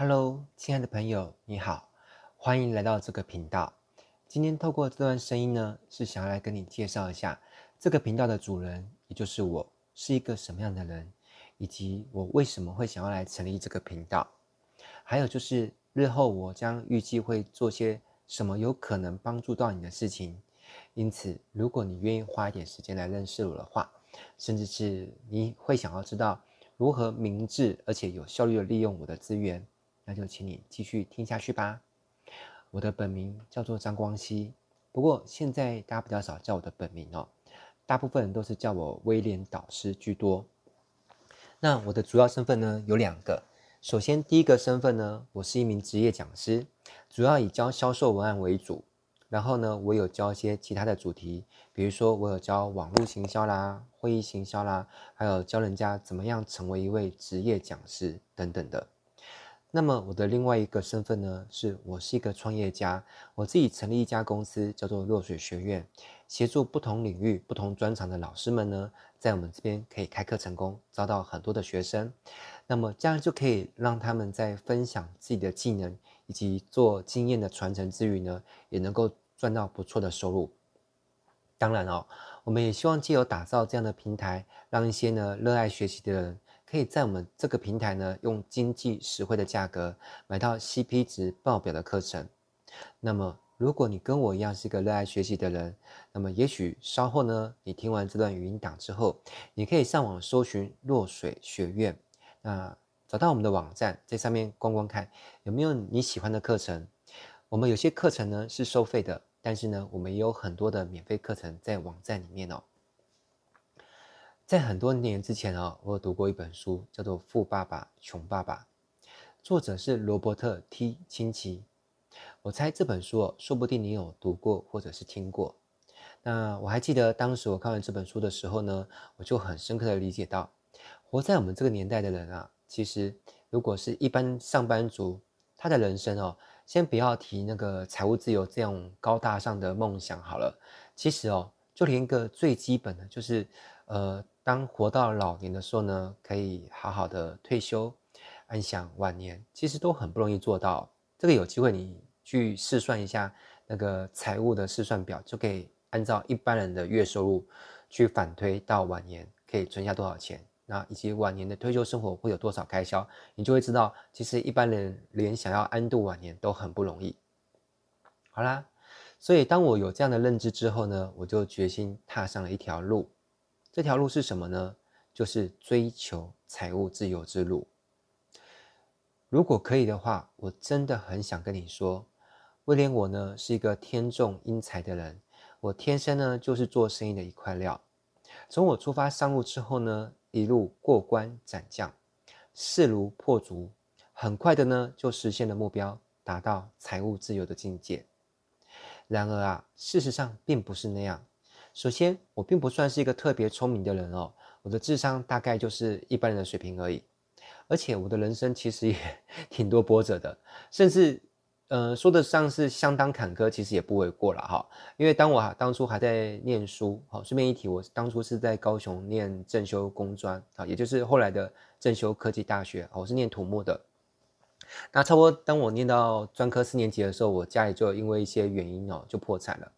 Hello，亲爱的朋友，你好，欢迎来到这个频道。今天透过这段声音呢，是想要来跟你介绍一下这个频道的主人，也就是我是一个什么样的人，以及我为什么会想要来成立这个频道。还有就是日后我将预计会做些什么有可能帮助到你的事情。因此，如果你愿意花一点时间来认识我的话，甚至是你会想要知道如何明智而且有效率的利用我的资源。那就请你继续听下去吧。我的本名叫做张光熙，不过现在大家比较少叫我的本名哦，大部分人都是叫我威廉导师居多。那我的主要身份呢有两个，首先第一个身份呢，我是一名职业讲师，主要以教销售文案为主。然后呢，我有教一些其他的主题，比如说我有教网络行销啦、会议行销啦，还有教人家怎么样成为一位职业讲师等等的。那么我的另外一个身份呢，是我是一个创业家，我自己成立一家公司，叫做落水学院，协助不同领域、不同专长的老师们呢，在我们这边可以开课成功，招到很多的学生。那么这样就可以让他们在分享自己的技能以及做经验的传承之余呢，也能够赚到不错的收入。当然哦，我们也希望借由打造这样的平台，让一些呢热爱学习的人。可以在我们这个平台呢，用经济实惠的价格买到 CP 值爆表的课程。那么，如果你跟我一样是一个热爱学习的人，那么也许稍后呢，你听完这段语音档之后，你可以上网搜寻落水学院，那找到我们的网站，在上面逛逛看有没有你喜欢的课程。我们有些课程呢是收费的，但是呢，我们也有很多的免费课程在网站里面哦。在很多年之前啊，我有读过一本书，叫做《富爸爸穷爸爸》，作者是罗伯特 ·T· 清崎。我猜这本书哦，说不定你有读过或者是听过。那我还记得当时我看完这本书的时候呢，我就很深刻的理解到，活在我们这个年代的人啊，其实如果是一般上班族，他的人生哦，先不要提那个财务自由这样高大上的梦想好了，其实哦，就连一个最基本的就是，呃。当活到老年的时候呢，可以好好的退休，安享晚年，其实都很不容易做到。这个有机会你去试算一下那个财务的试算表，就可以按照一般人的月收入去反推到晚年可以存下多少钱，那以及晚年的退休生活会有多少开销，你就会知道，其实一般人连想要安度晚年都很不容易。好啦，所以当我有这样的认知之后呢，我就决心踏上了一条路。这条路是什么呢？就是追求财务自由之路。如果可以的话，我真的很想跟你说，威廉我呢是一个天纵英才的人，我天生呢就是做生意的一块料。从我出发上路之后呢，一路过关斩将，势如破竹，很快的呢就实现了目标，达到财务自由的境界。然而啊，事实上并不是那样。首先，我并不算是一个特别聪明的人哦，我的智商大概就是一般人的水平而已。而且，我的人生其实也 挺多波折的，甚至，呃，说得上是相当坎坷，其实也不为过了哈。因为当我当初还在念书，好，顺便一提，我当初是在高雄念正修工专啊，也就是后来的正修科技大学，我是念土木的。那差不多当我念到专科四年级的时候，我家里就因为一些原因哦，就破产了。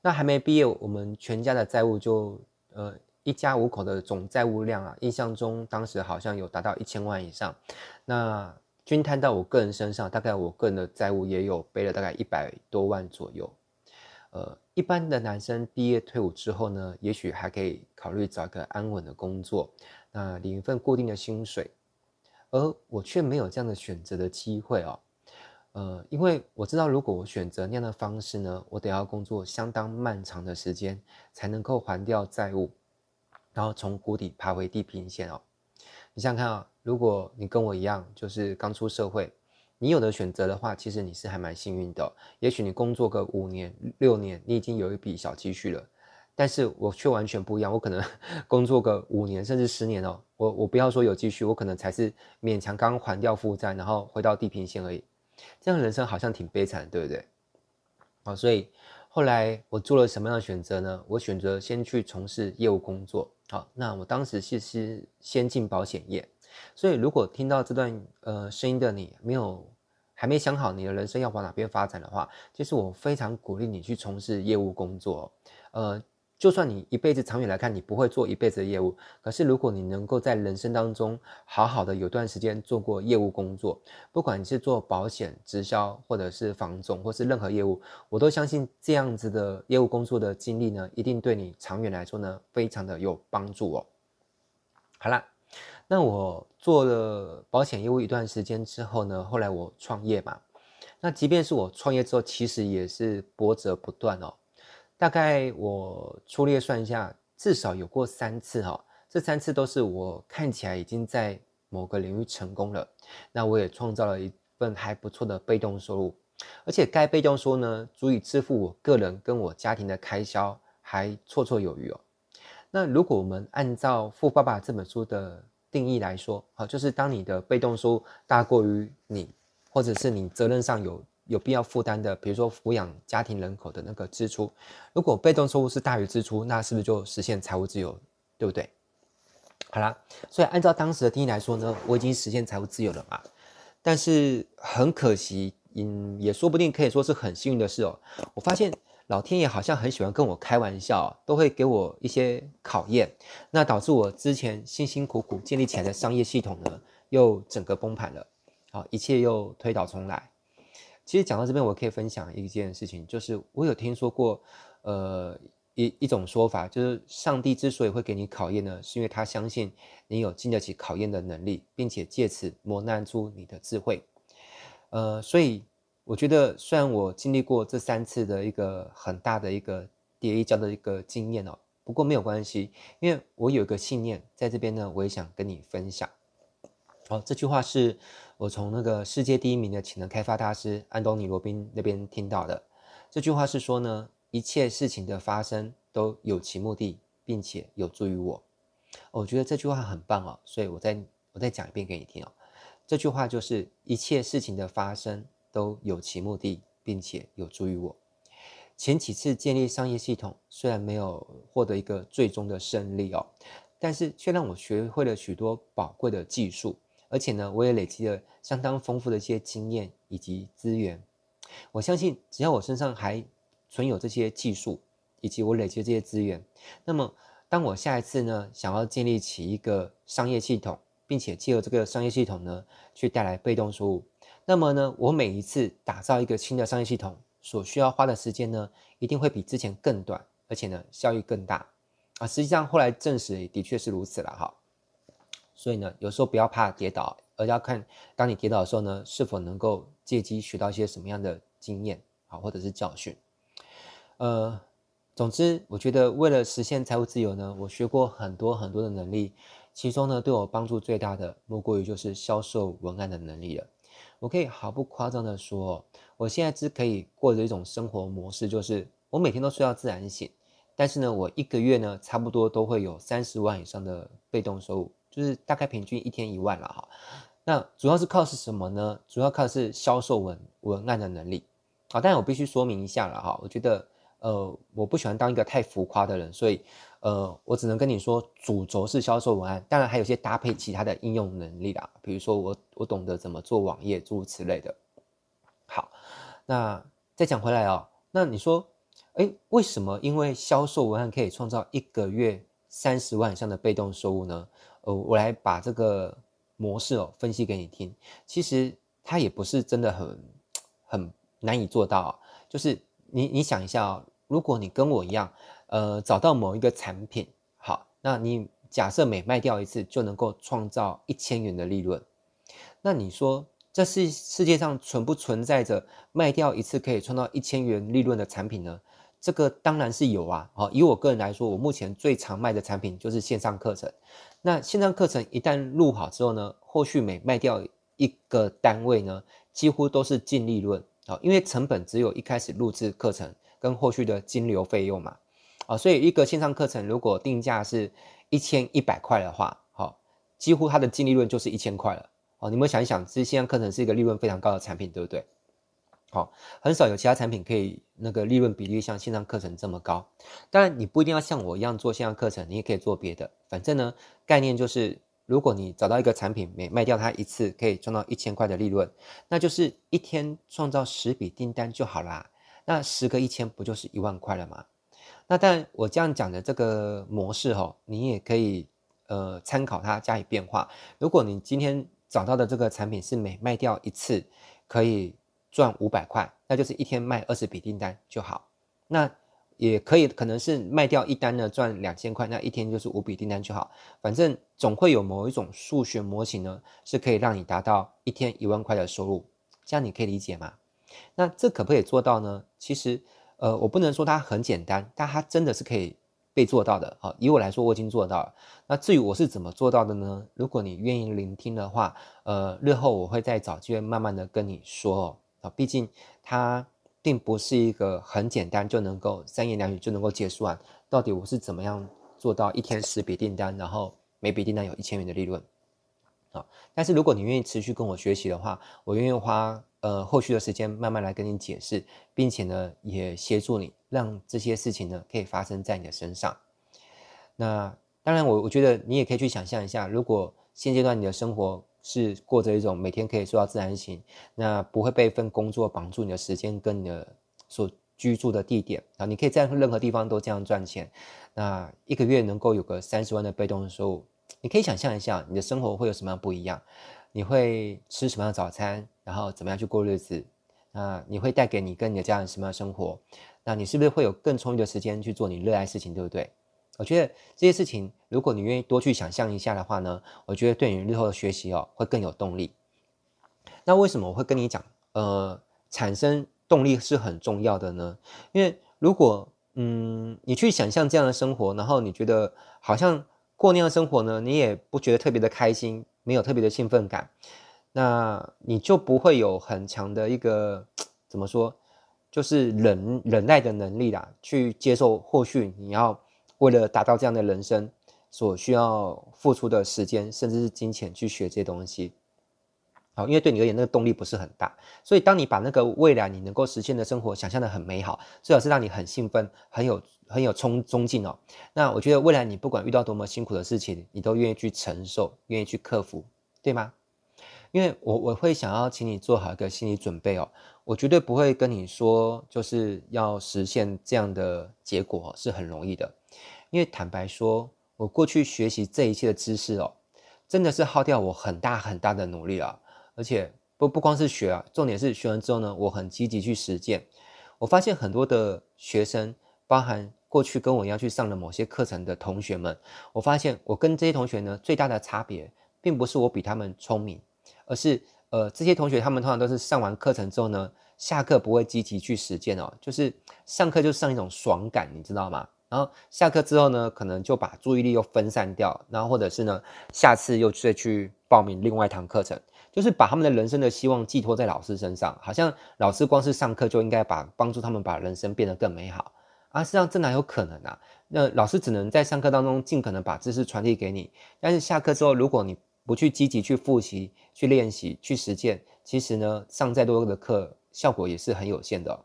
那还没毕业，我们全家的债务就呃一家五口的总债务量啊，印象中当时好像有达到一千万以上。那均摊到我个人身上，大概我个人的债务也有背了大概一百多万左右。呃，一般的男生毕业退伍之后呢，也许还可以考虑找一个安稳的工作，那领一份固定的薪水，而我却没有这样的选择的机会哦。呃，因为我知道，如果我选择那样的方式呢，我得要工作相当漫长的时间，才能够还掉债务，然后从谷底爬回地平线哦。你想想看啊，如果你跟我一样，就是刚出社会，你有的选择的话，其实你是还蛮幸运的。也许你工作个五年、六年，你已经有一笔小积蓄了，但是我却完全不一样，我可能 工作个五年甚至十年哦，我我不要说有积蓄，我可能才是勉强刚还掉负债，然后回到地平线而已。这样人生好像挺悲惨，对不对？好，所以后来我做了什么样的选择呢？我选择先去从事业务工作。好，那我当时其实先进保险业，所以，如果听到这段呃声音的你没有还没想好你的人生要往哪边发展的话，其实我非常鼓励你去从事业务工作，呃。就算你一辈子长远来看，你不会做一辈子的业务，可是如果你能够在人生当中好好的有段时间做过业务工作，不管你是做保险、直销，或者是房总，或是任何业务，我都相信这样子的业务工作的经历呢，一定对你长远来说呢，非常的有帮助哦。好啦，那我做了保险业务一段时间之后呢，后来我创业嘛，那即便是我创业之后，其实也是波折不断哦。大概我粗略算一下，至少有过三次哈，这三次都是我看起来已经在某个领域成功了，那我也创造了一份还不错的被动收入，而且该被动收入呢，足以支付我个人跟我家庭的开销，还绰绰有余哦。那如果我们按照《富爸爸》这本书的定义来说，好，就是当你的被动收入大过于你，或者是你责任上有。有必要负担的，比如说抚养家庭人口的那个支出，如果被动收入是大于支出，那是不是就实现财务自由，对不对？好啦，所以按照当时的定义来说呢，我已经实现财务自由了嘛。但是很可惜，嗯，也说不定可以说是很幸运的事哦。我发现老天爷好像很喜欢跟我开玩笑，都会给我一些考验，那导致我之前辛辛苦苦建立起来的商业系统呢，又整个崩盘了，好，一切又推倒重来。其实讲到这边，我可以分享一件事情，就是我有听说过，呃，一一种说法，就是上帝之所以会给你考验呢，是因为他相信你有经得起考验的能力，并且借此磨难出你的智慧。呃，所以我觉得，虽然我经历过这三次的一个很大的一个跌一跤的一个经验哦，不过没有关系，因为我有一个信念在这边呢，我也想跟你分享。好，这句话是我从那个世界第一名的潜能开发大师安东尼罗宾那边听到的。这句话是说呢，一切事情的发生都有其目的，并且有助于我。我觉得这句话很棒哦，所以我再我再讲一遍给你听哦。这句话就是一切事情的发生都有其目的，并且有助于我。前几次建立商业系统虽然没有获得一个最终的胜利哦，但是却让我学会了许多宝贵的技术。而且呢，我也累积了相当丰富的一些经验以及资源。我相信，只要我身上还存有这些技术，以及我累积的这些资源，那么当我下一次呢，想要建立起一个商业系统，并且借由这个商业系统呢，去带来被动收入，那么呢，我每一次打造一个新的商业系统所需要花的时间呢，一定会比之前更短，而且呢，效益更大。啊，实际上后来证实的确是如此了哈。所以呢，有时候不要怕跌倒，而要看当你跌倒的时候呢，是否能够借机学到一些什么样的经验啊，或者是教训。呃，总之，我觉得为了实现财务自由呢，我学过很多很多的能力，其中呢，对我帮助最大的，莫过于就是销售文案的能力了。我可以毫不夸张的说，我现在只可以过着一种生活模式，就是我每天都睡到自然醒，但是呢，我一个月呢，差不多都会有三十万以上的被动收入。就是大概平均一天一万了哈，那主要是靠是什么呢？主要靠的是销售文文案的能力啊。但我必须说明一下了哈，我觉得呃我不喜欢当一个太浮夸的人，所以呃我只能跟你说主轴是销售文案，当然还有些搭配其他的应用能力啦，比如说我我懂得怎么做网页诸如此类的。好，那再讲回来哦，那你说，哎，为什么因为销售文案可以创造一个月三十万以上的被动收入呢？呃，我来把这个模式哦分析给你听。其实它也不是真的很很难以做到啊。就是你你想一下哦，如果你跟我一样，呃，找到某一个产品，好，那你假设每卖掉一次就能够创造一千元的利润，那你说这是世界上存不存在着卖掉一次可以创造一千元利润的产品呢？这个当然是有啊。好，以我个人来说，我目前最常卖的产品就是线上课程。那线上课程一旦录好之后呢，后续每卖掉一个单位呢，几乎都是净利润啊，因为成本只有一开始录制课程跟后续的金流费用嘛，啊，所以一个线上课程如果定价是一千一百块的话，好，几乎它的净利润就是一千块了，哦，你们想一想，这线上课程是一个利润非常高的产品，对不对？好，很少有其他产品可以那个利润比例像线上课程这么高。当然，你不一定要像我一样做线上课程，你也可以做别的。反正呢，概念就是如果你找到一个产品，每卖掉它一次可以赚到一千块的利润，那就是一天创造十笔订单就好啦。那十个一千不就是一万块了吗？那但我这样讲的这个模式哈，你也可以呃参考它加以变化。如果你今天找到的这个产品是每卖掉一次可以赚五百块，那就是一天卖二十笔订单就好。那也可以，可能是卖掉一单呢，赚两千块，那一天就是五笔订单就好。反正总会有某一种数学模型呢，是可以让你达到一天一万块的收入。这样你可以理解吗？那这可不可以做到呢？其实，呃，我不能说它很简单，但它真的是可以被做到的。好，以我来说，我已经做到了。那至于我是怎么做到的呢？如果你愿意聆听的话，呃，日后我会再找机会慢慢的跟你说。哦啊，毕竟它。并不是一个很简单就能够三言两语就能够结束完。到底我是怎么样做到一天十笔订单，然后每笔订单有一千元的利润？啊，但是如果你愿意持续跟我学习的话，我愿意花呃后续的时间慢慢来跟你解释，并且呢也协助你让这些事情呢可以发生在你的身上。那当然，我我觉得你也可以去想象一下，如果现阶段你的生活。是过着一种每天可以做到自然醒，那不会被一份工作绑住你的时间跟你的所居住的地点啊，你可以在任何地方都这样赚钱，那一个月能够有个三十万的被动收入，你可以想象一下你的生活会有什么样不一样？你会吃什么样的早餐？然后怎么样去过日子？那你会带给你跟你的家人什么样的生活？那你是不是会有更充裕的时间去做你热爱事情，对不对？我觉得这些事情，如果你愿意多去想象一下的话呢，我觉得对你日后的学习哦会更有动力。那为什么我会跟你讲，呃，产生动力是很重要的呢？因为如果嗯你去想象这样的生活，然后你觉得好像过那样的生活呢，你也不觉得特别的开心，没有特别的兴奋感，那你就不会有很强的一个怎么说，就是忍忍耐的能力啦，去接受后续你要。为了达到这样的人生，所需要付出的时间，甚至是金钱去学这些东西，好，因为对你而言，那个动力不是很大。所以，当你把那个未来你能够实现的生活想象的很美好，最好是让你很兴奋、很有很有冲冲劲哦。那我觉得未来你不管遇到多么辛苦的事情，你都愿意去承受，愿意去克服，对吗？因为我我会想要请你做好一个心理准备哦。我绝对不会跟你说，就是要实现这样的结果是很容易的。因为坦白说，我过去学习这一切的知识哦，真的是耗掉我很大很大的努力啊！而且不不光是学啊，重点是学完之后呢，我很积极去实践。我发现很多的学生，包含过去跟我一样去上了某些课程的同学们，我发现我跟这些同学呢，最大的差别，并不是我比他们聪明，而是呃，这些同学他们通常都是上完课程之后呢，下课不会积极去实践哦，就是上课就上一种爽感，你知道吗？然后下课之后呢，可能就把注意力又分散掉，然后或者是呢，下次又再去报名另外一堂课程，就是把他们的人生的希望寄托在老师身上，好像老师光是上课就应该把帮助他们把人生变得更美好啊，实际上这哪有可能啊？那老师只能在上课当中尽可能把知识传递给你，但是下课之后，如果你不去积极去复习、去练习、去实践，其实呢，上再多的课，效果也是很有限的。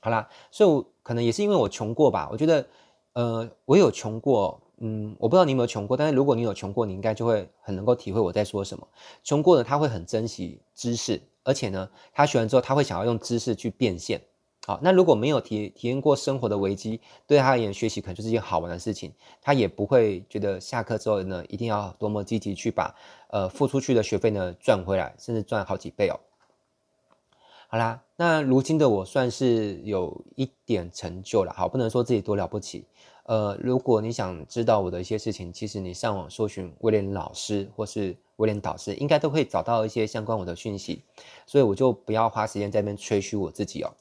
好啦，所以可能也是因为我穷过吧。我觉得，呃，我有穷过，嗯，我不知道你有没有穷过，但是如果你有穷过，你应该就会很能够体会我在说什么。穷过的他会很珍惜知识，而且呢，他学完之后他会想要用知识去变现。好，那如果没有体体验过生活的危机，对他而言学习可能就是一件好玩的事情，他也不会觉得下课之后呢，一定要多么积极去把呃付出去的学费呢赚回来，甚至赚好几倍哦。好啦，那如今的我算是有一点成就了，好，不能说自己多了不起。呃，如果你想知道我的一些事情，其实你上网搜寻威廉老师或是威廉导师，应该都会找到一些相关我的讯息。所以我就不要花时间在那边吹嘘我自己哦。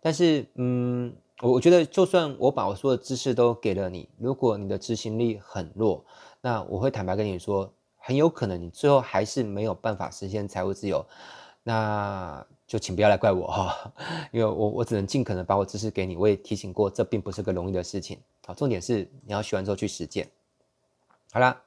但是，嗯，我我觉得就算我把我所有的知识都给了你，如果你的执行力很弱，那我会坦白跟你说，很有可能你最后还是没有办法实现财务自由。那。就请不要来怪我哈，因为我我只能尽可能把我知识给你。我也提醒过，这并不是个容易的事情。好，重点是你要学完之后去实践。好啦，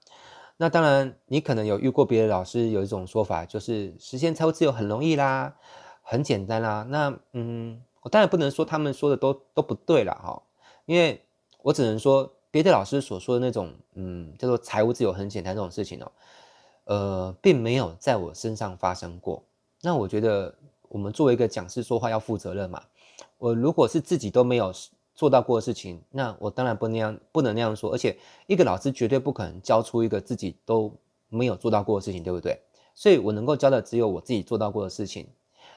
那当然你可能有遇过别的老师有一种说法，就是实现财务自由很容易啦，很简单啦。那嗯，我当然不能说他们说的都都不对了哈，因为我只能说别的老师所说的那种，嗯，叫做财务自由很简单这种事情哦，呃，并没有在我身上发生过。那我觉得，我们作为一个讲师说话要负责任嘛。我如果是自己都没有做到过的事情，那我当然不那样，不能那样说。而且，一个老师绝对不可能教出一个自己都没有做到过的事情，对不对？所以我能够教的只有我自己做到过的事情。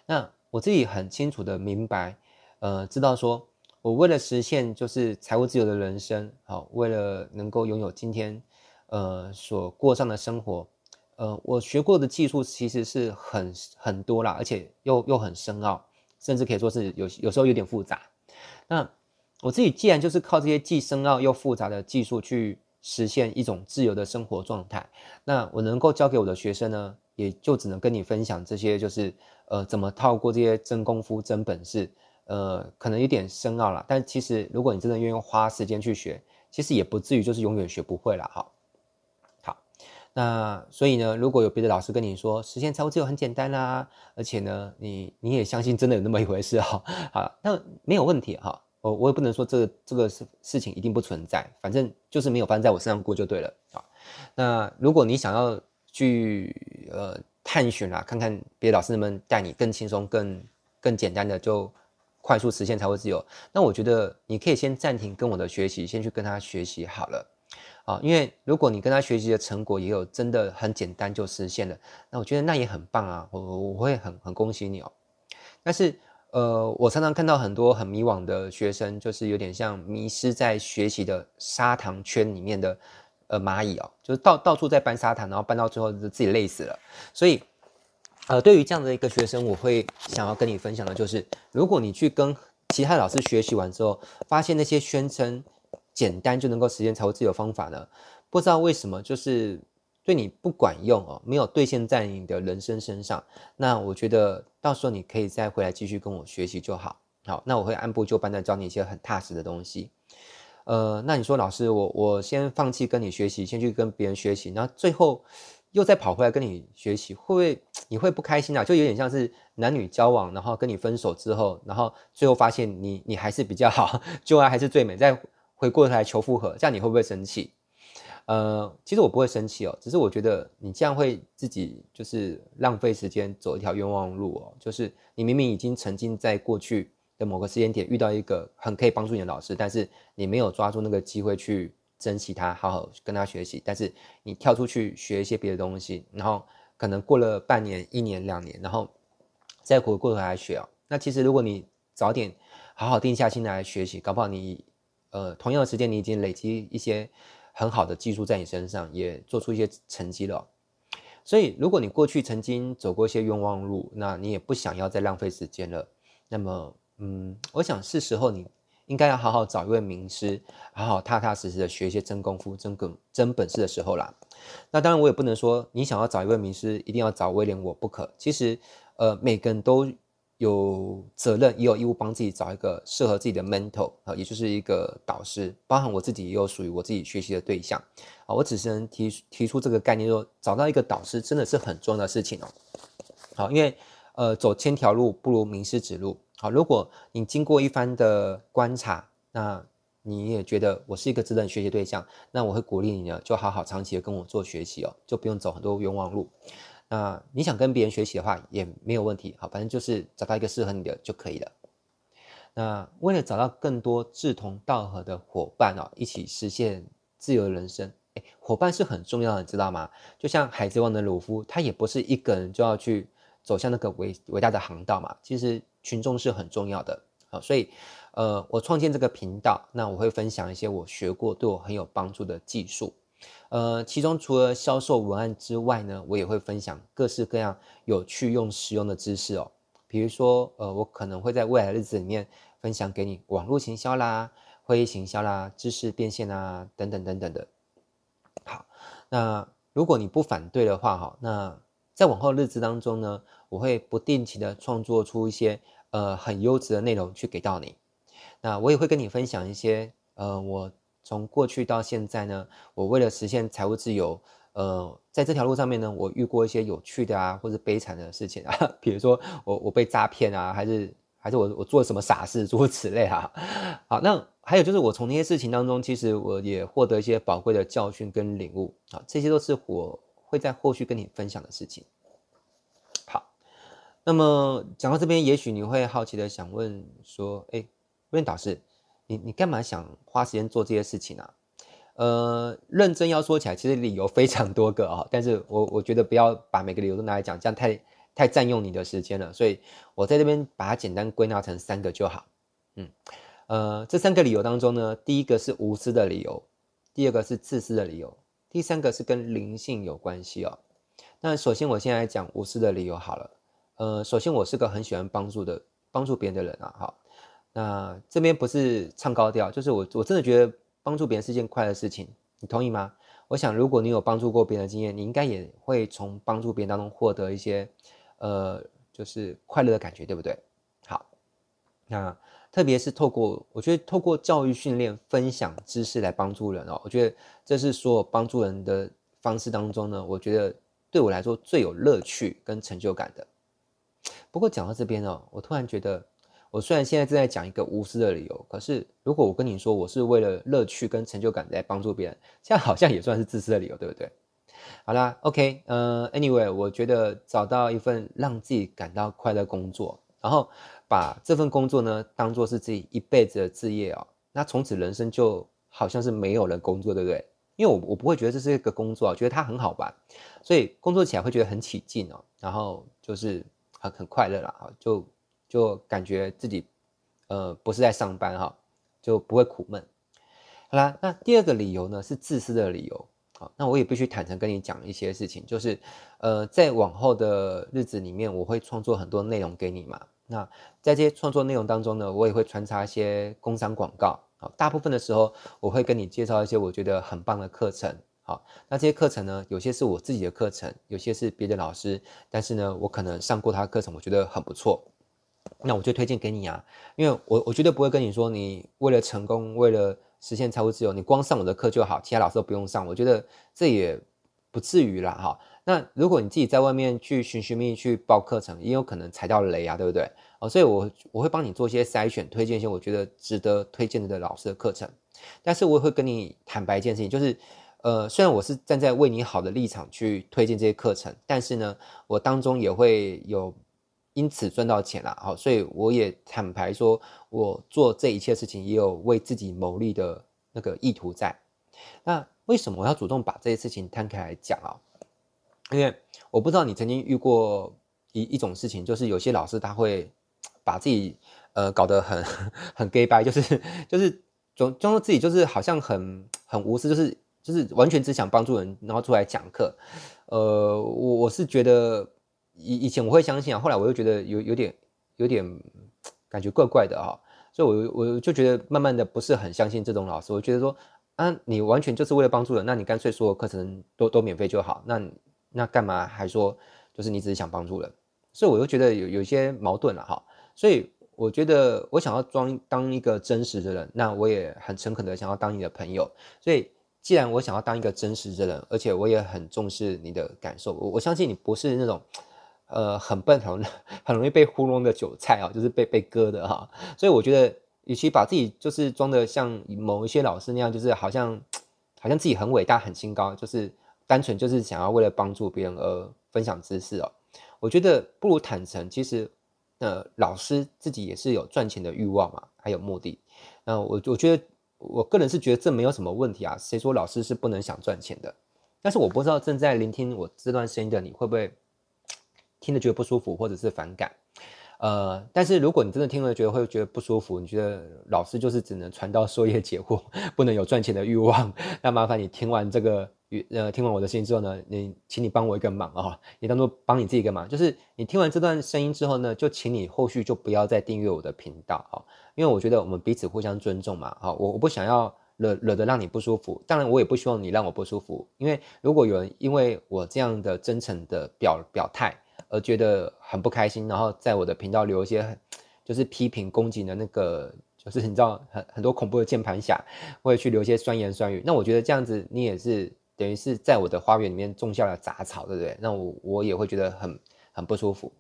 那我自己很清楚的明白，呃，知道说。我为了实现就是财务自由的人生，好，为了能够拥有今天，呃，所过上的生活，呃，我学过的技术其实是很很多啦，而且又又很深奥，甚至可以说是有有时候有点复杂。那我自己既然就是靠这些既深奥又复杂的技术去实现一种自由的生活状态，那我能够教给我的学生呢，也就只能跟你分享这些，就是呃，怎么套过这些真功夫、真本事。呃，可能有点深奥了，但其实如果你真的愿意花时间去学，其实也不至于就是永远学不会了哈。那所以呢，如果有别的老师跟你说实现财务自由很简单啦、而且呢，你你也相信真的有那么一回事哈，好，那没有问题哈。我我也不能说这个这个事事情一定不存在，反正就是没有发生在我身上过就对了。啊，那如果你想要去呃探寻啦，看看别的老师能不能带你更轻松、更更简单的就。快速实现财务自由，那我觉得你可以先暂停跟我的学习，先去跟他学习好了，啊，因为如果你跟他学习的成果也有真的很简单就实现了，那我觉得那也很棒啊，我我会很很恭喜你哦。但是呃，我常常看到很多很迷惘的学生，就是有点像迷失在学习的砂糖圈里面的呃蚂蚁哦，就是到到处在搬砂糖，然后搬到最后就自己累死了，所以。呃，对于这样的一个学生，我会想要跟你分享的就是，如果你去跟其他老师学习完之后，发现那些宣称简单就能够实现财务自由方法呢，不知道为什么就是对你不管用哦，没有兑现在你的人生身上，那我觉得到时候你可以再回来继续跟我学习就好。好，那我会按部就班的教你一些很踏实的东西。呃，那你说老师，我我先放弃跟你学习，先去跟别人学习，然后最后。又再跑回来跟你学习，会不会你会不开心啊？就有点像是男女交往，然后跟你分手之后，然后最后发现你你还是比较好，旧爱还是最美，在回过头来求复合，这样你会不会生气？呃，其实我不会生气哦，只是我觉得你这样会自己就是浪费时间，走一条冤枉路哦。就是你明明已经曾经在过去的某个时间点遇到一个很可以帮助你的老师，但是你没有抓住那个机会去。珍惜他，好好跟他学习。但是你跳出去学一些别的东西，然后可能过了半年、一年、两年，然后再回过头来学哦。那其实如果你早点好好定下心来学习，搞不好你呃同样的时间你已经累积一些很好的技术在你身上，也做出一些成绩了。所以如果你过去曾经走过一些冤枉路，那你也不想要再浪费时间了。那么嗯，我想是时候你。应该要好好找一位名师，好好踏踏实实的学一些真功夫、真本真本事的时候啦。那当然，我也不能说你想要找一位名师，一定要找威廉我不可。其实，呃，每个人都有责任，也有义务帮自己找一个适合自己的 mentor 啊，也就是一个导师。包含我自己也有属于我自己学习的对象啊。我只是能提提出这个概念说，说找到一个导师真的是很重要的事情哦。好，因为呃，走千条路不如名师指路。好，如果你经过一番的观察，那你也觉得我是一个值得你学习对象，那我会鼓励你呢，就好好长期的跟我做学习哦，就不用走很多冤枉路。那你想跟别人学习的话也没有问题，好，反正就是找到一个适合你的就可以了。那为了找到更多志同道合的伙伴哦，一起实现自由的人生，诶，伙伴是很重要的，你知道吗？就像海贼王的鲁夫，他也不是一个人就要去走向那个伟伟大的航道嘛，其实。群众是很重要的，好，所以，呃，我创建这个频道，那我会分享一些我学过、对我很有帮助的技术，呃，其中除了销售文案之外呢，我也会分享各式各样有趣又实用的知识哦。比如说，呃，我可能会在未来的日子里面分享给你网络行销啦、会议行销啦、知识变现啊等等等等的。好，那如果你不反对的话，哈，那在往后日子当中呢，我会不定期的创作出一些呃很优质的内容去给到你，那我也会跟你分享一些呃我从过去到现在呢，我为了实现财务自由，呃在这条路上面呢，我遇过一些有趣的啊或者悲惨的事情啊，比如说我我被诈骗啊，还是还是我我做什么傻事，诸如此类啊。好，那还有就是我从那些事情当中，其实我也获得一些宝贵的教训跟领悟啊，这些都是我会在后续跟你分享的事情。好，那么讲到这边，也许你会好奇的想问说，哎，温导师，你你干嘛想花时间做这些事情啊？呃，认真要说起来，其实理由非常多个啊，但是我我觉得不要把每个理由都拿来讲，这样太。太占用你的时间了，所以我在这边把它简单归纳成三个就好。嗯，呃，这三个理由当中呢，第一个是无私的理由，第二个是自私的理由，第三个是跟灵性有关系哦。那首先我现在来讲无私的理由好了。呃，首先我是个很喜欢帮助的帮助别人的人啊。好，那这边不是唱高调，就是我我真的觉得帮助别人是件快乐的事情，你同意吗？我想如果你有帮助过别人的经验，你应该也会从帮助别人当中获得一些。呃，就是快乐的感觉，对不对？好，那特别是透过，我觉得透过教育训练、分享知识来帮助人哦，我觉得这是所有帮助人的方式当中呢，我觉得对我来说最有乐趣跟成就感的。不过讲到这边哦，我突然觉得，我虽然现在正在讲一个无私的理由，可是如果我跟你说我是为了乐趣跟成就感来帮助别人，这样好像也算是自私的理由，对不对？好啦，OK，呃，Anyway，我觉得找到一份让自己感到快乐工作，然后把这份工作呢当做是自己一辈子的志业哦，那从此人生就好像是没有了工作，对不对？因为我我不会觉得这是一个工作，觉得它很好玩，所以工作起来会觉得很起劲哦，然后就是很很快乐啦，就就感觉自己呃不是在上班哈，就不会苦闷。好啦，那第二个理由呢是自私的理由。好，那我也必须坦诚跟你讲一些事情，就是，呃，在往后的日子里面，我会创作很多内容给你嘛。那在这些创作内容当中呢，我也会穿插一些工商广告。好，大部分的时候，我会跟你介绍一些我觉得很棒的课程。好，那这些课程呢，有些是我自己的课程，有些是别的老师，但是呢，我可能上过他的课程，我觉得很不错，那我就推荐给你啊。因为我我绝对不会跟你说，你为了成功，为了。实现财务自由，你光上我的课就好，其他老师都不用上。我觉得这也不至于啦，哈。那如果你自己在外面去寻寻觅觅去报课程，也有可能踩到雷啊，对不对？哦，所以我我会帮你做一些筛选，推荐一些我觉得值得推荐的老师的课程。但是我也会跟你坦白一件事情，就是，呃，虽然我是站在为你好的立场去推荐这些课程，但是呢，我当中也会有。因此赚到钱了，好，所以我也坦白说，我做这一切事情也有为自己牟利的那个意图在。那为什么我要主动把这些事情摊开来讲啊？因为我不知道你曾经遇过一一种事情，就是有些老师他会把自己呃搞得很很 gay，就是就是装装作自己就是好像很很无私，就是就是完全只想帮助人，然后出来讲课。呃，我我是觉得。以以前我会相信啊，后来我又觉得有有点有点感觉怪怪的啊，所以我我就觉得慢慢的不是很相信这种老师。我觉得说啊，你完全就是为了帮助人，那你干脆所有课程都都免费就好。那那干嘛还说就是你只是想帮助人？所以我又觉得有有些矛盾了哈。所以我觉得我想要装当一个真实的人，那我也很诚恳的想要当你的朋友。所以既然我想要当一个真实的人，而且我也很重视你的感受，我我相信你不是那种。呃，很笨，很很容易被糊弄的韭菜啊，就是被被割的哈。所以我觉得，与其把自己就是装的像某一些老师那样，就是好像好像自己很伟大、很清高，就是单纯就是想要为了帮助别人而分享知识哦。我觉得不如坦诚，其实呃，老师自己也是有赚钱的欲望嘛，还有目的。那我我觉得，我个人是觉得这没有什么问题啊。谁说老师是不能想赚钱的？但是我不知道正在聆听我这段声音的你会不会。听了觉得不舒服，或者是反感，呃，但是如果你真的听了觉得会觉得不舒服，你觉得老师就是只能传道授业解惑，不能有赚钱的欲望，那麻烦你听完这个，呃，听完我的声音之后呢，你请你帮我一个忙啊、哦，你当做帮你自己一个忙，就是你听完这段声音之后呢，就请你后续就不要再订阅我的频道啊、因为我觉得我们彼此互相尊重嘛，啊、我我不想要惹惹得让你不舒服，当然我也不希望你让我不舒服，因为如果有人因为我这样的真诚的表表态。而觉得很不开心，然后在我的频道留一些很就是批评攻击的那个，就是你知道很很多恐怖的键盘侠，会去留一些酸言酸语。那我觉得这样子你也是等于是在我的花园里面种下了杂草，对不对？那我我也会觉得很很不舒服。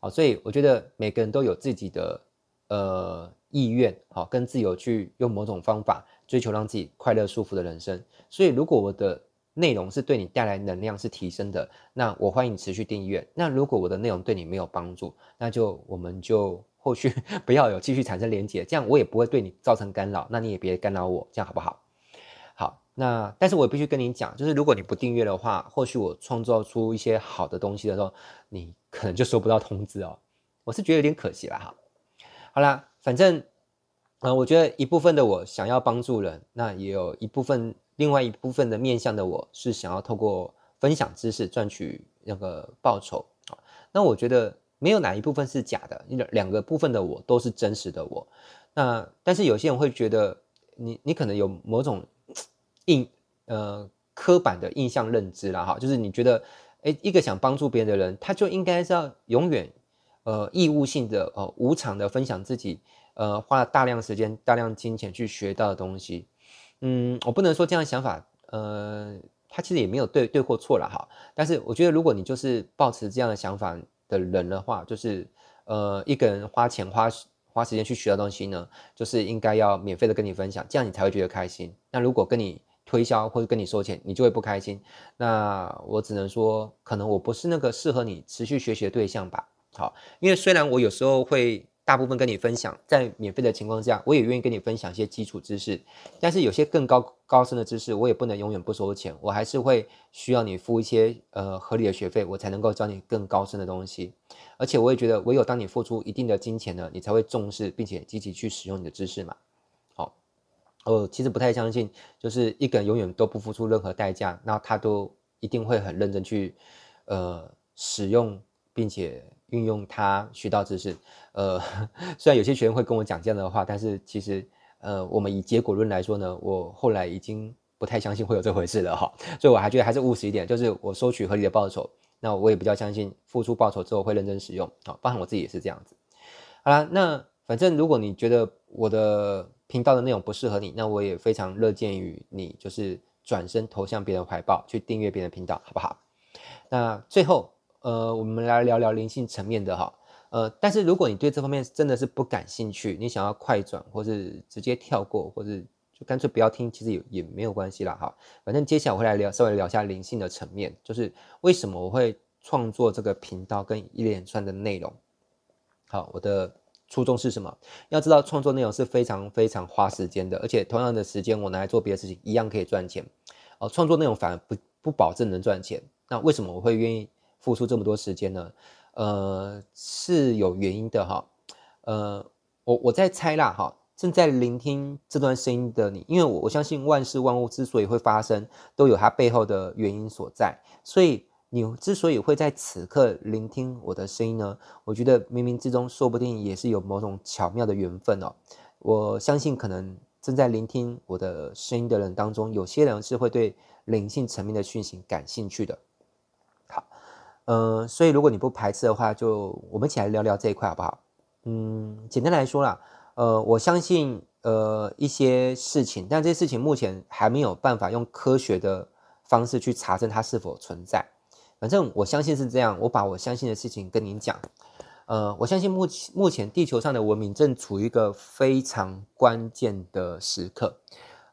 好，所以我觉得每个人都有自己的呃意愿，好跟自由去用某种方法追求让自己快乐舒服的人生。所以如果我的内容是对你带来能量是提升的，那我欢迎你持续订阅。那如果我的内容对你没有帮助，那就我们就后续 不要有继续产生连接，这样我也不会对你造成干扰，那你也别干扰我，这样好不好？好，那但是我必须跟你讲，就是如果你不订阅的话，后续我创造出一些好的东西的时候，你可能就收不到通知哦。我是觉得有点可惜了哈。好啦，反正，嗯、我觉得一部分的我想要帮助人，那也有一部分。另外一部分的面向的我是想要透过分享知识赚取那个报酬啊，那我觉得没有哪一部分是假的，两个部分的我都是真实的我。那但是有些人会觉得你你可能有某种印呃刻板的印象认知啦哈，就是你觉得诶一个想帮助别人的人，他就应该是要永远呃义务性的呃无偿的分享自己呃花了大量时间大量金钱去学到的东西。嗯，我不能说这样的想法，呃，他其实也没有对对或错了哈。但是我觉得，如果你就是抱持这样的想法的人的话，就是呃，一个人花钱花花时间去学的东西呢，就是应该要免费的跟你分享，这样你才会觉得开心。那如果跟你推销或者跟你收钱，你就会不开心。那我只能说，可能我不是那个适合你持续学习的对象吧。好，因为虽然我有时候会。大部分跟你分享，在免费的情况下，我也愿意跟你分享一些基础知识。但是有些更高高深的知识，我也不能永远不收钱，我还是会需要你付一些呃合理的学费，我才能够教你更高深的东西。而且我也觉得，唯有当你付出一定的金钱呢，你才会重视并且积极去使用你的知识嘛。好，我其实不太相信，就是一个人永远都不付出任何代价，那他都一定会很认真去呃使用并且。运用他学到知识，呃，虽然有些学员会跟我讲这样的话，但是其实，呃，我们以结果论来说呢，我后来已经不太相信会有这回事了哈，所以我还觉得还是务实一点，就是我收取合理的报酬，那我也比较相信付出报酬之后会认真使用啊，包含我自己也是这样子。好了，那反正如果你觉得我的频道的内容不适合你，那我也非常乐见于你就是转身投向别人怀抱，去订阅别人频道，好不好？那最后。呃，我们来聊聊灵性层面的哈，呃，但是如果你对这方面真的是不感兴趣，你想要快转，或是直接跳过，或是就干脆不要听，其实也也没有关系啦哈。反正接下来我会来聊，稍微聊一下灵性的层面，就是为什么我会创作这个频道跟一连串的内容。好，我的初衷是什么？要知道创作内容是非常非常花时间的，而且同样的时间我拿来做别的事情一样可以赚钱。哦，创作内容反而不不保证能赚钱。那为什么我会愿意？付出这么多时间呢，呃，是有原因的哈，呃，我我在猜啦哈，正在聆听这段声音的你，因为我我相信万事万物之所以会发生，都有它背后的原因所在，所以你之所以会在此刻聆听我的声音呢，我觉得冥冥之中说不定也是有某种巧妙的缘分哦。我相信可能正在聆听我的声音的人当中，有些人是会对灵性层面的讯息感兴趣的。好呃，所以如果你不排斥的话，就我们一起来聊聊这一块好不好？嗯，简单来说啦，呃，我相信呃一些事情，但这些事情目前还没有办法用科学的方式去查证它是否存在。反正我相信是这样，我把我相信的事情跟您讲。呃，我相信目前目前地球上的文明正处于一个非常关键的时刻。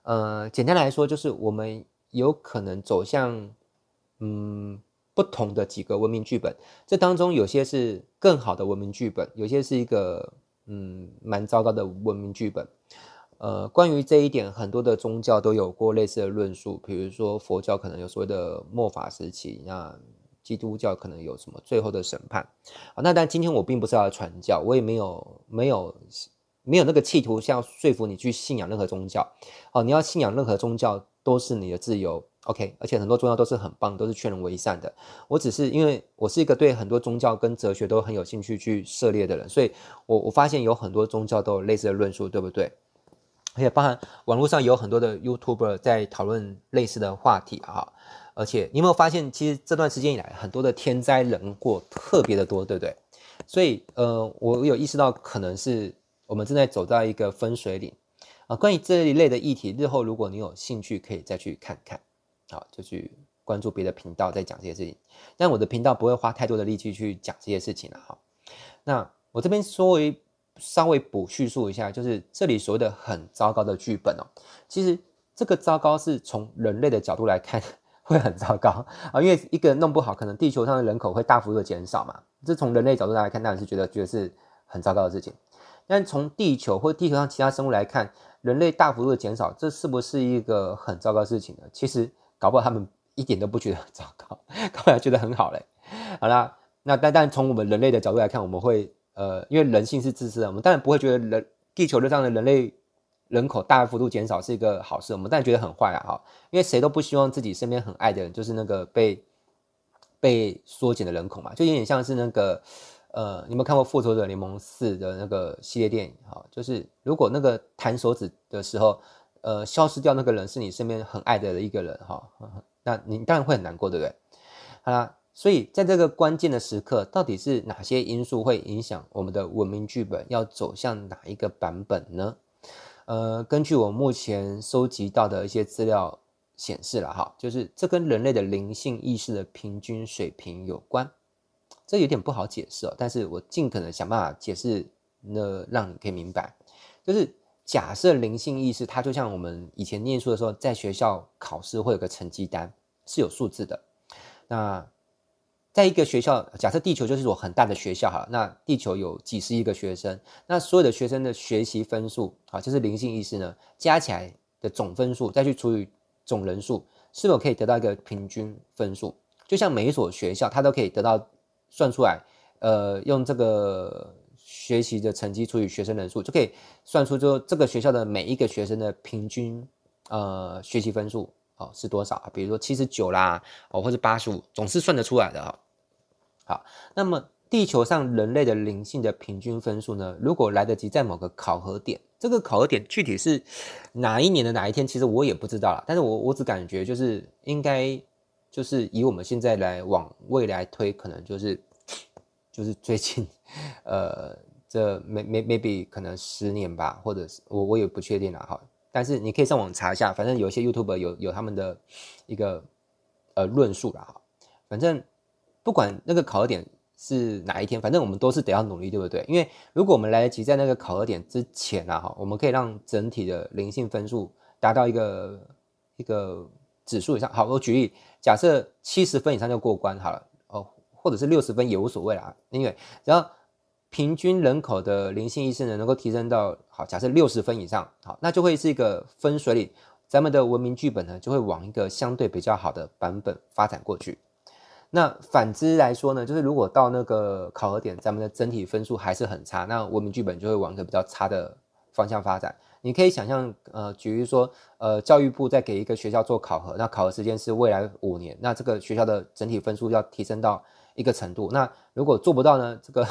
呃，简单来说，就是我们有可能走向嗯。不同的几个文明剧本，这当中有些是更好的文明剧本，有些是一个嗯蛮糟糕的文明剧本。呃，关于这一点，很多的宗教都有过类似的论述，比如说佛教可能有所谓的末法时期，那基督教可能有什么最后的审判。啊，那但今天我并不是要传教，我也没有没有没有那个企图，想要说服你去信仰任何宗教。好，你要信仰任何宗教都是你的自由。OK，而且很多宗教都是很棒，都是劝人为善的。我只是因为我是一个对很多宗教跟哲学都很有兴趣去涉猎的人，所以我我发现有很多宗教都有类似的论述，对不对？而且包含网络上有很多的 YouTuber 在讨论类似的话题啊。而且你有没有发现，其实这段时间以来，很多的天灾人祸特别的多，对不对？所以呃，我有意识到可能是我们正在走到一个分水岭啊。关于这一类的议题，日后如果你有兴趣，可以再去看看。好，就去关注别的频道，在讲这些事情。但我的频道不会花太多的力气去讲这些事情了。哈，那我这边说为稍微补叙述一下，就是这里所谓的很糟糕的剧本哦，其实这个糟糕是从人类的角度来看 会很糟糕啊，因为一个人弄不好，可能地球上的人口会大幅度的减少嘛。这从人类角度来看，当然是觉得觉得是很糟糕的事情。但从地球或地球上其他生物来看，人类大幅度的减少，这是不是一个很糟糕的事情呢？其实搞不好他们一点都不觉得糟糕，搞不好觉得很好嘞。好啦，那但但从我们人类的角度来看，我们会呃，因为人性是自私的，我们当然不会觉得人地球上的人类人口大幅度减少是一个好事，我们当然觉得很坏啊哈，因为谁都不希望自己身边很爱的人就是那个被被缩减的人口嘛，就有点像是那个。呃，你有没有看过《复仇者联盟四》的那个系列电影？哈，就是如果那个弹手指的时候，呃，消失掉那个人是你身边很爱的一个人，哈，那你当然会很难过，对不对？好啦，所以在这个关键的时刻，到底是哪些因素会影响我们的文明剧本要走向哪一个版本呢？呃，根据我目前收集到的一些资料显示了，哈，就是这跟人类的灵性意识的平均水平有关。这有点不好解释哦，但是我尽可能想办法解释，那让你可以明白。就是假设灵性意识，它就像我们以前念书的时候，在学校考试会有个成绩单，是有数字的。那在一个学校，假设地球就是一所很大的学校哈，那地球有几十亿个学生，那所有的学生的学习分数啊，就是灵性意识呢，加起来的总分数，再去除以总人数，是否可以得到一个平均分数？就像每一所学校，它都可以得到。算出来，呃，用这个学习的成绩除以学生人数，就可以算出就这个学校的每一个学生的平均呃学习分数哦是多少啊？比如说七十九啦，哦或者八十五，总是算得出来的哈。好，那么地球上人类的灵性的平均分数呢？如果来得及在某个考核点，这个考核点具体是哪一年的哪一天，其实我也不知道了。但是我我只感觉就是应该。就是以我们现在来往未来推，可能就是就是最近，呃，这 may maybe 可能十年吧，或者是我我也不确定了哈。但是你可以上网查一下，反正有些 YouTube 有有他们的一个呃论述了哈。反正不管那个考核点是哪一天，反正我们都是得要努力，对不对？因为如果我们来得及在那个考核点之前啊哈，我们可以让整体的灵性分数达到一个一个。指数以上，好，我举例，假设七十分以上就过关好了，哦，或者是六十分也无所谓啦，因为只要平均人口的灵性意识呢能够提升到好，假设六十分以上，好，那就会是一个分水岭，咱们的文明剧本呢就会往一个相对比较好的版本发展过去。那反之来说呢，就是如果到那个考核点，咱们的整体分数还是很差，那文明剧本就会往一个比较差的方向发展。你可以想象，呃，举例说，呃，教育部在给一个学校做考核，那考核时间是未来五年，那这个学校的整体分数要提升到一个程度，那如果做不到呢，这个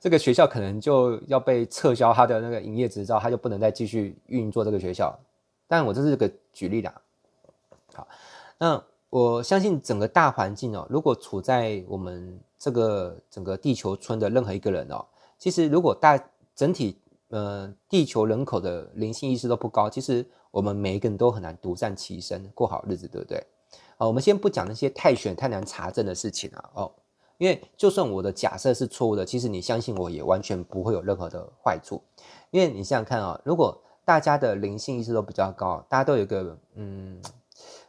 这个学校可能就要被撤销他的那个营业执照，他就不能再继续运作这个学校。但我这是个举例啦。好，那我相信整个大环境哦，如果处在我们这个整个地球村的任何一个人哦，其实如果大整体。呃，地球人口的灵性意识都不高，其实我们每一个人都很难独善其身，过好日子，对不对？好，我们先不讲那些太玄、太难查证的事情啊，哦，因为就算我的假设是错误的，其实你相信我也完全不会有任何的坏处，因为你想想看啊，如果大家的灵性意识都比较高，大家都有一个嗯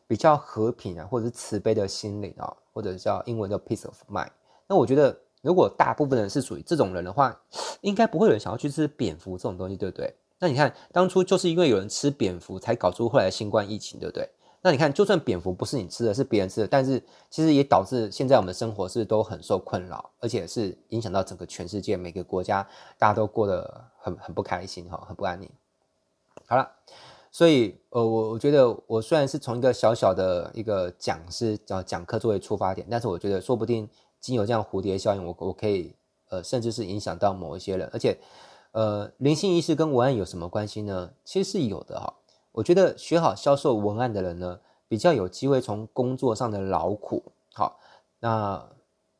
比较和平啊，或者是慈悲的心灵啊，或者叫英文叫 peace of mind，那我觉得。如果大部分人是属于这种人的话，应该不会有人想要去吃蝙蝠这种东西，对不对？那你看，当初就是因为有人吃蝙蝠，才搞出后来的新冠疫情，对不对？那你看，就算蝙蝠不是你吃的，是别人吃的，但是其实也导致现在我们的生活是都很受困扰，而且是影响到整个全世界每个国家，大家都过得很很不开心哈，很不安宁。好了，所以呃，我我觉得我虽然是从一个小小的一个讲师叫讲课作为出发点，但是我觉得说不定。经有这样蝴蝶效应，我我可以呃，甚至是影响到某一些人，而且呃，灵性意识跟文案有什么关系呢？其实是有的哈。我觉得学好销售文案的人呢，比较有机会从工作上的劳苦，好，那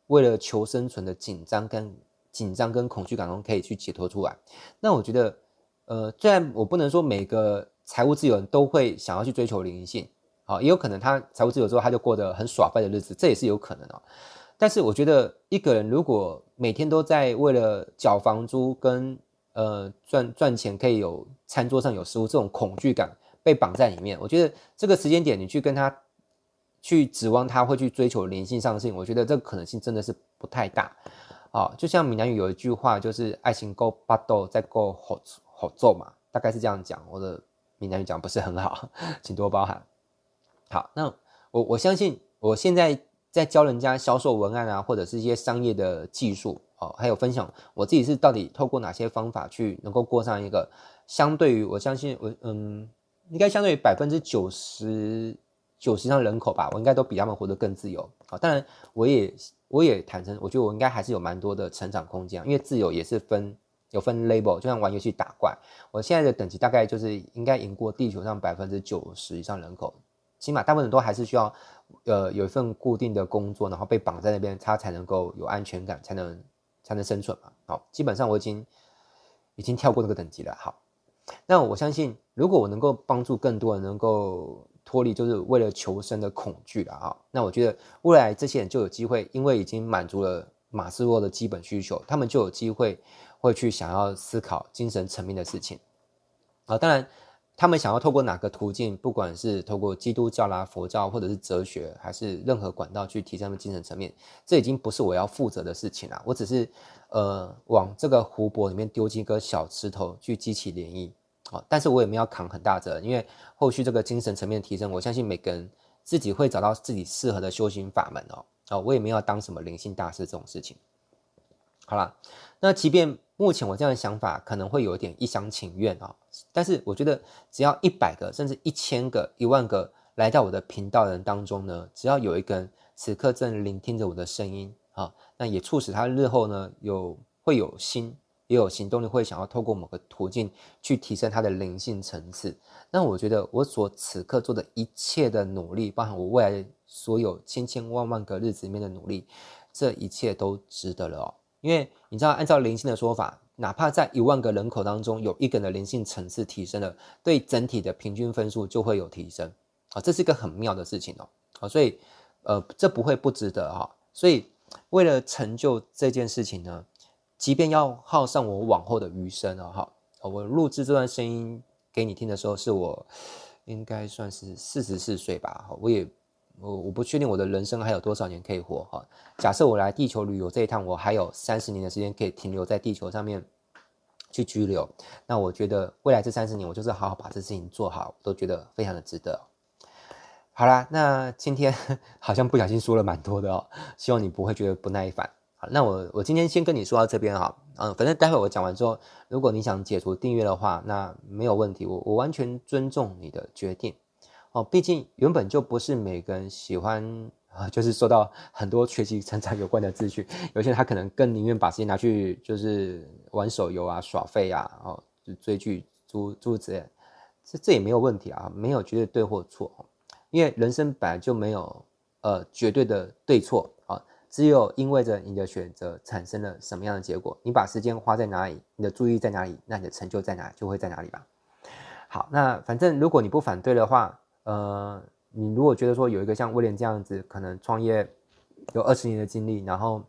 为了求生存的紧张跟紧张跟恐惧感中可以去解脱出来。那我觉得呃，虽然我不能说每个财务自由人都会想要去追求灵性，好，也有可能他财务自由之后他就过得很耍废的日子，这也是有可能的。但是我觉得一个人如果每天都在为了缴房租跟呃赚赚钱可以有餐桌上有食物这种恐惧感被绑在里面。我觉得这个时间点你去跟他去指望他会去追求灵性上的事情，我觉得这个可能性真的是不太大。啊、就像闽南语有一句话，就是爱情够巴豆再够好好做嘛，大概是这样讲。我的闽南语讲不是很好，请多包涵。好，那我我相信我现在在教人家销售文案啊，或者是一些商业的技术哦，还有分享我自己是到底透过哪些方法去能够过上一个相对于我相信我嗯，应该相对于百分之九十九十以上人口吧，我应该都比他们活得更自由。好，当然我也。我也坦诚，我觉得我应该还是有蛮多的成长空间，因为自由也是分有分 label，就像玩游戏打怪，我现在的等级大概就是应该赢过地球上百分之九十以上人口，起码大部分都还是需要呃有一份固定的工作，然后被绑在那边，他才能够有安全感，才能才能生存嘛。好，基本上我已经已经跳过这个等级了。好，那我相信如果我能够帮助更多人能够。脱离就是为了求生的恐惧了啊！那我觉得未来这些人就有机会，因为已经满足了马斯洛的基本需求，他们就有机会会去想要思考精神层面的事情啊。当然，他们想要透过哪个途径，不管是透过基督教啦、佛教，或者是哲学，还是任何管道去提升他们精神层面，这已经不是我要负责的事情了。我只是呃往这个湖泊里面丢进一个小石头，去激起涟漪。好，但是我也没有扛很大责任，因为后续这个精神层面提升，我相信每个人自己会找到自己适合的修行法门哦。哦，我也没有当什么灵性大师这种事情。好了，那即便目前我这样的想法可能会有点一厢情愿啊，但是我觉得只要一百个甚至一千个、一万个来到我的频道人当中呢，只要有一个人此刻正聆听着我的声音啊，那也促使他日后呢有会有心。也有行动力，会想要透过某个途径去提升他的灵性层次。那我觉得我所此刻做的一切的努力，包含我未来所有千千万万个日子里面的努力，这一切都值得了哦。因为你知道，按照灵性的说法，哪怕在一万个人口当中有一个人的灵性层次提升了，对整体的平均分数就会有提升啊，这是一个很妙的事情哦。啊，所以呃，这不会不值得哈。所以为了成就这件事情呢，即便要耗上我往后的余生哦，哈，我录制这段声音给你听的时候，是我应该算是四十四岁吧，我也我我不确定我的人生还有多少年可以活哈。假设我来地球旅游这一趟，我还有三十年的时间可以停留在地球上面去居留，那我觉得未来这三十年，我就是好好把这事情做好，我都觉得非常的值得。好啦，那今天 好像不小心说了蛮多的哦，希望你不会觉得不耐烦。好那我我今天先跟你说到这边哈，嗯，反正待会我讲完之后，如果你想解除订阅的话，那没有问题，我我完全尊重你的决定哦。毕竟原本就不是每个人喜欢啊，就是受到很多学习成长有关的资讯，有些人他可能更宁愿把时间拿去就是玩手游啊、耍废啊、哦，追剧、诸诸之类，这这也没有问题啊，没有绝对对或错，因为人生本来就没有呃绝对的对错啊。只有因为着你的选择产生了什么样的结果，你把时间花在哪里，你的注意在哪里，那你的成就在哪就会在哪里吧。好，那反正如果你不反对的话，呃，你如果觉得说有一个像威廉这样子，可能创业有二十年的经历，然后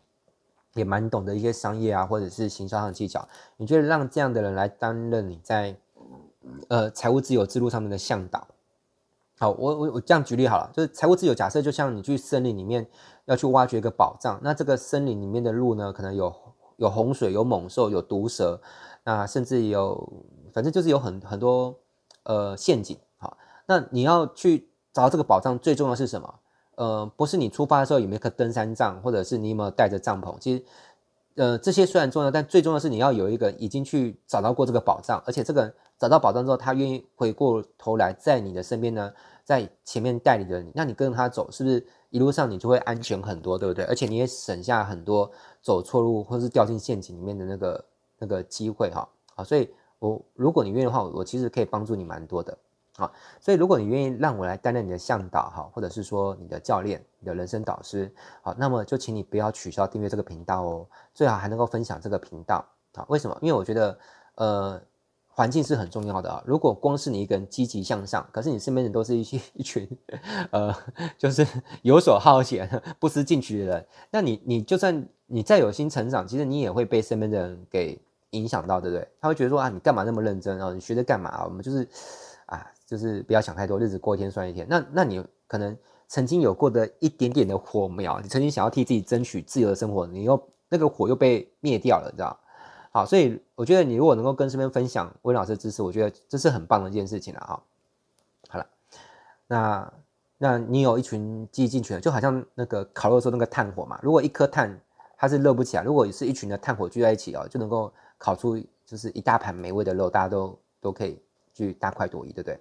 也蛮懂得一些商业啊，或者是行销上的技巧，你觉得让这样的人来担任你在呃财务自由之路上面的向导？好，我我我这样举例好了，就是财务自由，假设就像你去森林里面要去挖掘一个宝藏，那这个森林里面的路呢，可能有有洪水、有猛兽、有毒蛇，那甚至有，反正就是有很很多呃陷阱。那你要去找到这个宝藏，最重要是什么？呃，不是你出发的时候有没有个登山杖，或者是你有没有带着帐篷？其实，呃，这些虽然重要，但最重要是你要有一个已经去找到过这个宝藏，而且这个。找到宝藏之后，他愿意回过头来在你的身边呢，在前面带领着你，那你跟着他走，是不是一路上你就会安全很多，对不对？而且你也省下很多走错路或是掉进陷阱里面的那个那个机会哈。好，所以我如果你愿意的话，我其实可以帮助你蛮多的。好，所以如果你愿意让我来担任你的向导哈，或者是说你的教练、你的人生导师，好，那么就请你不要取消订阅这个频道哦，最好还能够分享这个频道。好，为什么？因为我觉得，呃。环境是很重要的啊！如果光是你一个人积极向上，可是你身边人都是一些一群，呃，就是游手好闲、不思进取的人，那你你就算你再有心成长，其实你也会被身边的人给影响到，对不对？他会觉得说啊，你干嘛那么认真啊？你学着干嘛？我们就是，就是不要想太多，日子过一天算一天。那那你可能曾经有过的一点点的火苗，你曾经想要替自己争取自由的生活，你又那个火又被灭掉了，你知道？好，所以我觉得你如果能够跟身边分享温老师的知识，我觉得这是很棒的一件事情了哈。好了，那那你有一群积极进取的，就好像那个烤肉的时候那个炭火嘛，如果一颗炭它是热不起来，如果是一群的炭火聚在一起哦，就能够烤出就是一大盘美味的肉，大家都都可以去大快朵颐，对不对？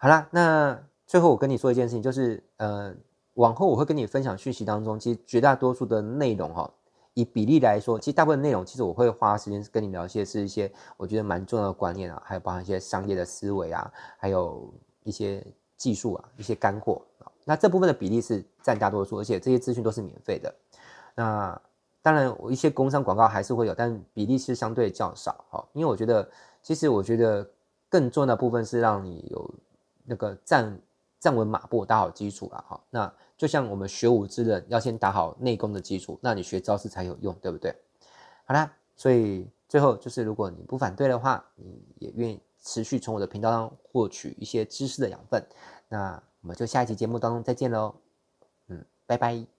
好，啦，那最后我跟你说一件事情，就是呃，往后我会跟你分享讯息当中，其实绝大多数的内容哈。以比例来说，其实大部分内容，其实我会花时间跟你聊一些，是一些我觉得蛮重要的观念啊，还有包含一些商业的思维啊，还有一些技术啊，一些干货啊。那这部分的比例是占大多数，而且这些资讯都是免费的。那当然，我一些工商广告还是会有，但比例是相对较少哈。因为我觉得，其实我觉得更重要的部分是让你有那个站站稳马步，打好基础了哈。那就像我们学武之人要先打好内功的基础，那你学招式才有用，对不对？好啦，所以最后就是，如果你不反对的话，你也愿意持续从我的频道上获取一些知识的养分，那我们就下一期节目当中再见喽，嗯，拜拜。